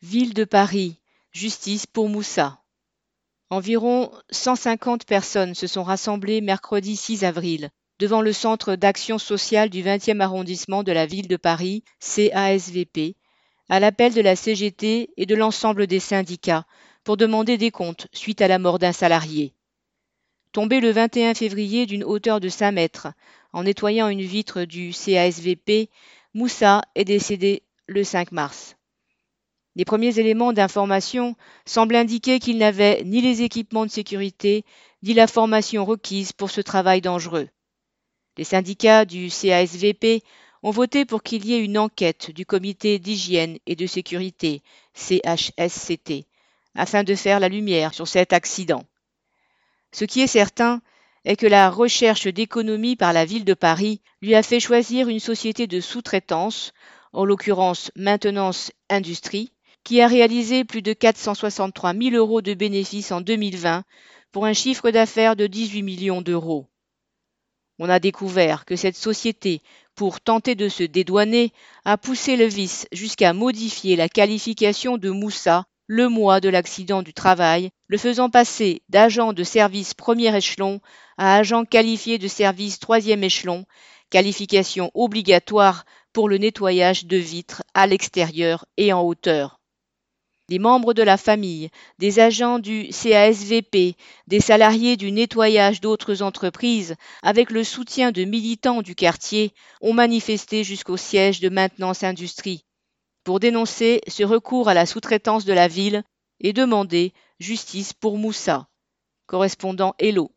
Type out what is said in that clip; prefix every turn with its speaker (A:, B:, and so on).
A: Ville de Paris, justice pour Moussa. Environ 150 personnes se sont rassemblées mercredi 6 avril devant le Centre d'action sociale du 20e arrondissement de la ville de Paris, CASVP, à l'appel de la CGT et de l'ensemble des syndicats pour demander des comptes suite à la mort d'un salarié. Tombé le 21 février d'une hauteur de 5 mètres en nettoyant une vitre du CASVP, Moussa est décédé le 5 mars. Les premiers éléments d'information semblent indiquer qu'il n'avait ni les équipements de sécurité ni la formation requise pour ce travail dangereux. Les syndicats du CASVP ont voté pour qu'il y ait une enquête du comité d'hygiène et de sécurité CHSCT afin de faire la lumière sur cet accident. Ce qui est certain est que la recherche d'économie par la ville de Paris lui a fait choisir une société de sous-traitance, en l'occurrence Maintenance Industrie, qui a réalisé plus de 463 000 euros de bénéfices en 2020 pour un chiffre d'affaires de 18 millions d'euros. On a découvert que cette société, pour tenter de se dédouaner, a poussé le vice jusqu'à modifier la qualification de Moussa le mois de l'accident du travail, le faisant passer d'agent de service premier échelon à agent qualifié de service troisième échelon, qualification obligatoire pour le nettoyage de vitres à l'extérieur et en hauteur des membres de la famille, des agents du CASVP, des salariés du nettoyage d'autres entreprises, avec le soutien de militants du quartier, ont manifesté jusqu'au siège de Maintenance Industrie pour dénoncer ce recours à la sous-traitance de la ville et demander justice pour Moussa. Correspondant Hello.